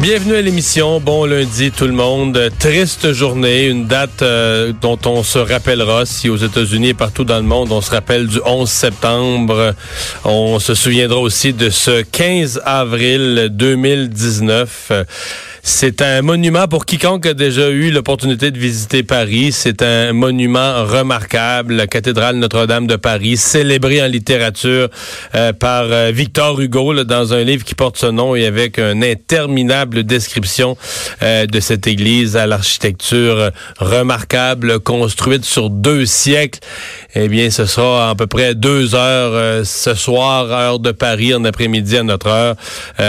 Bienvenue à l'émission. Bon lundi tout le monde. Triste journée, une date euh, dont on se rappellera si aux États-Unis et partout dans le monde on se rappelle du 11 septembre. On se souviendra aussi de ce 15 avril 2019. C'est un monument pour quiconque a déjà eu l'opportunité de visiter Paris. C'est un monument remarquable, la cathédrale Notre-Dame de Paris, célébrée en littérature euh, par euh, Victor Hugo dans un livre qui porte ce nom et avec une interminable description euh, de cette église à l'architecture remarquable, construite sur deux siècles. Eh bien, ce sera à peu près deux heures ce soir, heure de Paris, en après-midi à notre heure,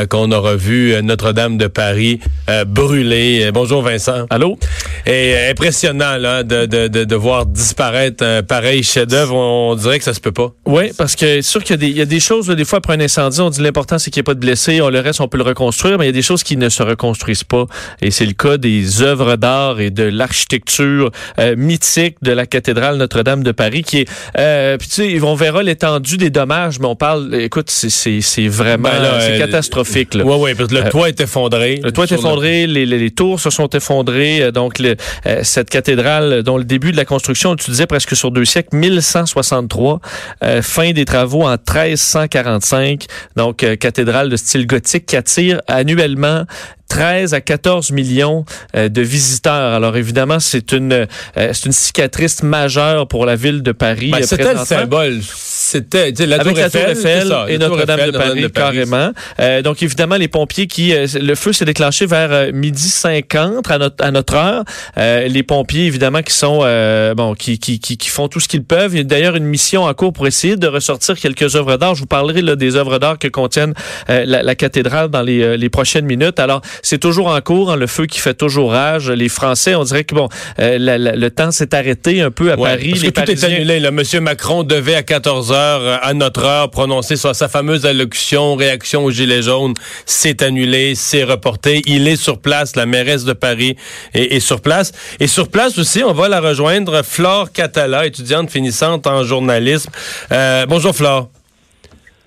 qu'on aura vu Notre-Dame de Paris euh, brûlé. Bonjour Vincent. Allô? Et euh, impressionnant là, de, de, de, de, voir disparaître un pareil chef-d'œuvre. On, dirait que ça se peut pas. Oui, parce que c'est sûr qu'il y, y, a des choses, des fois après un incendie, on dit l'important c'est qu'il n'y ait pas de blessés. On, le reste, on peut le reconstruire, mais il y a des choses qui ne se reconstruisent pas. Et c'est le cas des œuvres d'art et de l'architecture euh, mythique de la cathédrale Notre-Dame de Paris, qui est... Euh, puis tu sais, on verra l'étendue des dommages, mais on parle... Écoute, c'est vraiment... Ben c'est catastrophique. Oui, oui, parce que le toit est effondré. Le toit est effondré les, les, les, tours se sont effondrées. Euh, donc, euh, cette cathédrale, dont le début de la construction, tu disais presque sur deux siècles, 1163, euh, fin des travaux en 1345. Donc, cathédrale de style gothique qui attire annuellement 13 à 14 millions de visiteurs. Alors évidemment, c'est une c'est une cicatrice majeure pour la ville de Paris. Ben, C'était le symbole c'était la Avec Tour la Tour Eiffel, et Notre-Dame de, Paris, de Paris, carrément. Euh, donc évidemment les pompiers qui euh, le feu s'est déclenché vers euh, midi 50 à notre à notre heure. Euh, les pompiers évidemment qui sont euh, bon qui, qui, qui qui font tout ce qu'ils peuvent. Il y a d'ailleurs une mission en cours pour essayer de ressortir quelques œuvres d'art. Je vous parlerai là des œuvres d'art que contiennent la, la, cathédrale dans les, les prochaines minutes. Alors c'est toujours en cours, hein, le feu qui fait toujours rage. Les Français, on dirait que bon la, le temps s'est arrêté un peu à ouais, Paris. Parce les que tout est annulé. Là. Monsieur Macron devait à 14 heures à notre heure prononcer sa, sa fameuse allocution réaction aux gilets jaunes. C'est annulé, c'est reporté. Il est sur place, la mairesse de Paris est, est, sur place. Et sur place aussi, on va la rejoindre, Flore Catala, étudiante finissante en journalisme. Euh, bonjour Flore.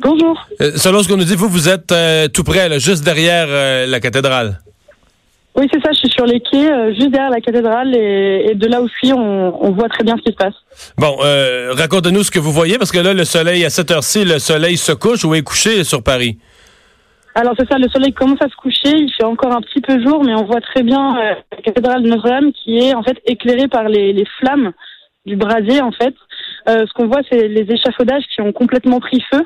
Bonjour. Euh, selon ce qu'on nous dit, vous, vous êtes euh, tout près, là, juste derrière euh, la cathédrale. Oui, c'est ça. Je suis sur les quais, juste derrière la cathédrale, et, et de là suis, on, on, voit très bien ce qui se passe. Bon, racontez-nous ce que vous voyez, parce que là, le soleil, à cette heure-ci, le soleil se couche ou est couché sur Paris? Alors c'est ça, le soleil commence à se coucher, il fait encore un petit peu jour, mais on voit très bien euh, la cathédrale de Notre-Dame qui est en fait éclairée par les, les flammes du brasier en fait. Euh, ce qu'on voit, c'est les échafaudages qui ont complètement pris feu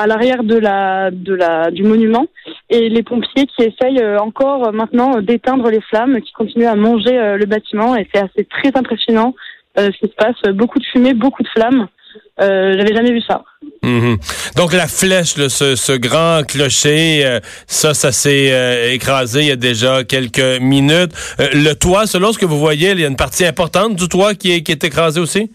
à l'arrière du monument et les pompiers qui essayent encore maintenant d'éteindre les flammes, qui continuent à manger le bâtiment et c'est assez très impressionnant euh, ce qui se passe. Beaucoup de fumée, beaucoup de flammes. Euh, J'avais jamais vu ça. Mmh. Donc la flèche, ce, grand clocher, euh, ça, ça s'est euh, écrasé il y a déjà quelques minutes. Euh, le toit, selon ce que vous voyez, il y a une partie importante du toit qui est écrasée aussi?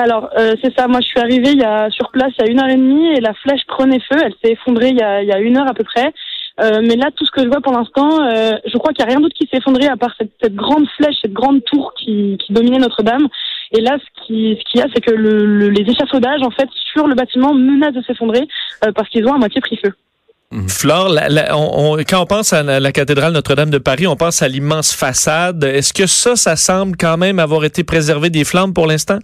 Alors, euh, c'est ça. Moi, je suis arrivée il y a, sur place il y a une heure et demie et la flèche prenait feu. Elle s'est effondrée il y, a, il y a une heure à peu près. Euh, mais là, tout ce que je vois pour l'instant, euh, je crois qu'il n'y a rien d'autre qui s'est effondré à part cette, grande flèche, cette grande tour qui, dominait Notre-Dame. Et là, ce qui ce qu'il y a, c'est que le, le, les échafaudages, en fait, sur le bâtiment menacent de s'effondrer parce qu'ils ont à moitié pris feu. Flore, on, on, quand on pense à la, la cathédrale Notre-Dame de Paris, on pense à l'immense façade. Est-ce que ça, ça semble quand même avoir été préservé des flammes pour l'instant?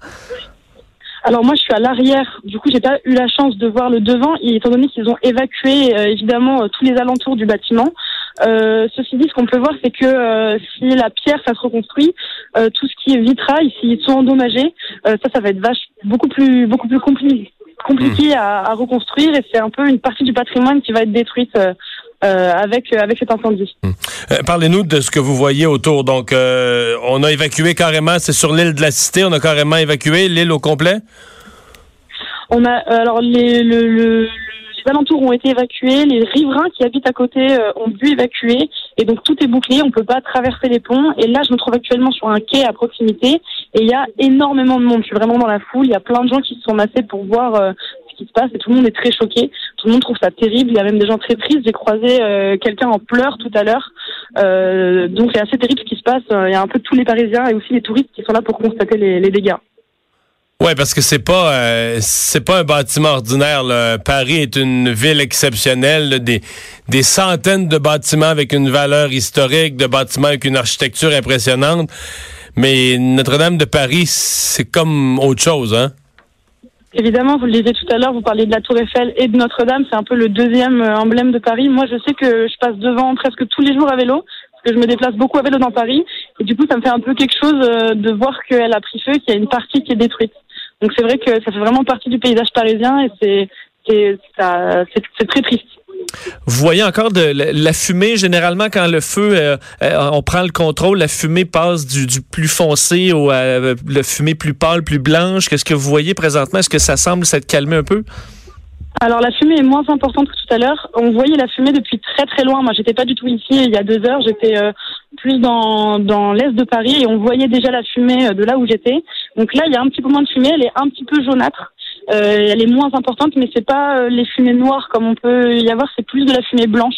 Alors moi, je suis à l'arrière. Du coup, j'ai pas eu la chance de voir le devant, et étant donné qu'ils ont évacué euh, évidemment euh, tous les alentours du bâtiment. Euh, ceci dit, ce qu'on peut voir, c'est que euh, si la pierre, ça se reconstruit, euh, tout ce qui est vitrail, s'ils sont endommagés, ça, ça va être vache beaucoup plus, beaucoup plus compliqué, compliqué mmh. à, à, reconstruire, et c'est un peu une partie du patrimoine qui va être détruite. Euh, avec avec cet incendie. Hum. Euh, Parlez-nous de ce que vous voyez autour. Donc, euh, on a évacué carrément, c'est sur l'île de la Cité, on a carrément évacué l'île au complet? On a alors les, le, le, les alentours ont été évacués, les riverains qui habitent à côté euh, ont dû évacuer, et donc tout est bouclé, on peut pas traverser les ponts. Et là, je me trouve actuellement sur un quai à proximité, et il y a énormément de monde. Je suis vraiment dans la foule, il y a plein de gens qui se sont massés pour voir euh, qui se passe, et tout le monde est très choqué. Tout le monde trouve ça terrible. Il y a même des gens très tristes. J'ai croisé euh, quelqu'un en pleurs tout à l'heure. Euh, donc c'est assez terrible ce qui se passe. Il y a un peu tous les Parisiens et aussi les touristes qui sont là pour constater les, dégâts. Ouais, parce que c'est pas euh, c'est pas un bâtiment ordinaire. Paris est une ville exceptionnelle, des des centaines de bâtiments avec une valeur historique, de bâtiments avec une architecture impressionnante. Mais Notre-Dame de Paris, c'est comme autre chose, hein. Évidemment, vous le disiez tout à l'heure, vous parliez de la Tour Eiffel et de Notre-Dame, c'est un peu le deuxième euh, emblème de Paris. Moi, je sais que je passe devant presque tous les jours à vélo, parce que je me déplace beaucoup à vélo dans Paris, et du coup, ça me fait un peu quelque chose euh, de voir qu'elle a pris feu, qu'il y a une partie qui est détruite. Donc c'est vrai que ça fait vraiment partie du paysage parisien et c'est c'est très triste. Vous voyez encore de la fumée, généralement, quand le feu, euh, euh, on prend le contrôle, la fumée passe du, plus foncé au euh, fumée plus pâle, plus blanche. Qu'est-ce que vous voyez présentement? Est-ce que ça semble s'être calmé un peu? Alors la fumée est moins importante que tout à l'heure. On voyait la fumée depuis très très loin. Moi, j'étais pas du tout ici il y a deux heures. J'étais euh, plus dans dans l'est de Paris et on voyait déjà la fumée de là où j'étais. Donc là, il y a un petit peu moins de fumée. Elle est un petit peu jaunâtre. Euh, elle est moins importante, mais c'est pas euh, les fumées noires comme on peut y avoir. C'est plus de la fumée blanche.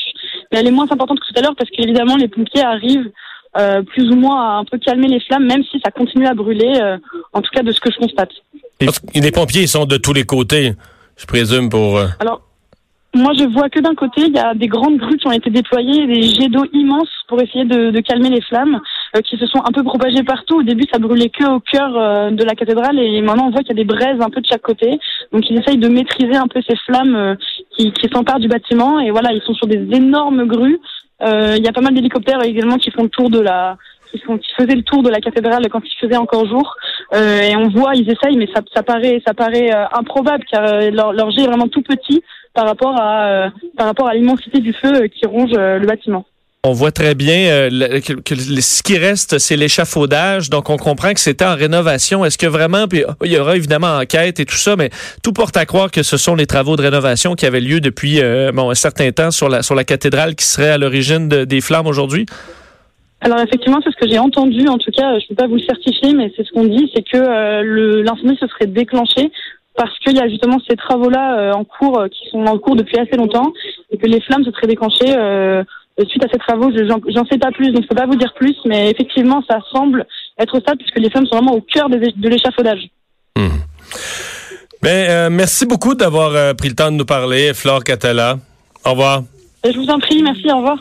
Mais elle est moins importante que tout à l'heure parce qu'évidemment les pompiers arrivent euh, plus ou moins à un peu calmer les flammes, même si ça continue à brûler. euh, en tout cas, de ce que je constate. Les pompiers ils sont de tous les côtés, je présume, pour... euh, Alors, moi, je vois que d'un côté, il y a des grandes grues qui ont été déployées, des jets d'eau immenses pour essayer de, de calmer les flammes, qui se sont un peu propagées partout. Au début, ça brûlait que au cœur euh, de la cathédrale, et maintenant, on voit qu'il y a des braises un peu de chaque côté. Donc, ils essayent de maîtriser un peu ces flammes euh, qui, qui s'emparent du bâtiment. Et voilà, ils sont sur des énormes grues. Euh, Il y a pas mal d'hélicoptères également qui font le tour de la qui, font, qui faisaient le tour de la cathédrale quand il faisait encore jour. Euh, et on voit, ils essayent, mais ça, ça paraît, ça paraît euh, improbable car euh, leur, leur jet est vraiment tout petit par rapport à, euh, par rapport à l'immensité du feu euh, qui ronge euh, le bâtiment. On voit très bien euh, que, ce qui reste, c'est l'échafaudage. Donc, on comprend que c'était en rénovation. Est-ce que vraiment, puis il y aura évidemment enquête et tout ça, mais tout porte à croire que ce sont les travaux de rénovation qui avaient lieu depuis euh, bon, un certain temps sur la, cathédrale qui serait à l'origine de- des flammes aujourd'hui? Alors effectivement, c'est ce que j'ai entendu. En tout cas, je ne peux pas vous le certifier, mais c'est ce qu'on dit, c'est que euh, l'incendie se serait déclenché parce qu'il y a justement ces travaux-là en cours, qui sont en cours depuis assez longtemps, et que les flammes se seraient déclenchées suite à ces travaux. Je- J'en sais pas plus, donc je peux pas vous dire plus, mais effectivement, ça semble être ça, puisque les flammes sont vraiment au cœur des- de l'échafaudage. hmm. Ben, euh, merci beaucoup d'avoir euh, pris le temps de nous parler, Flore Catala. Au revoir. Et je vous en prie, merci, au revoir.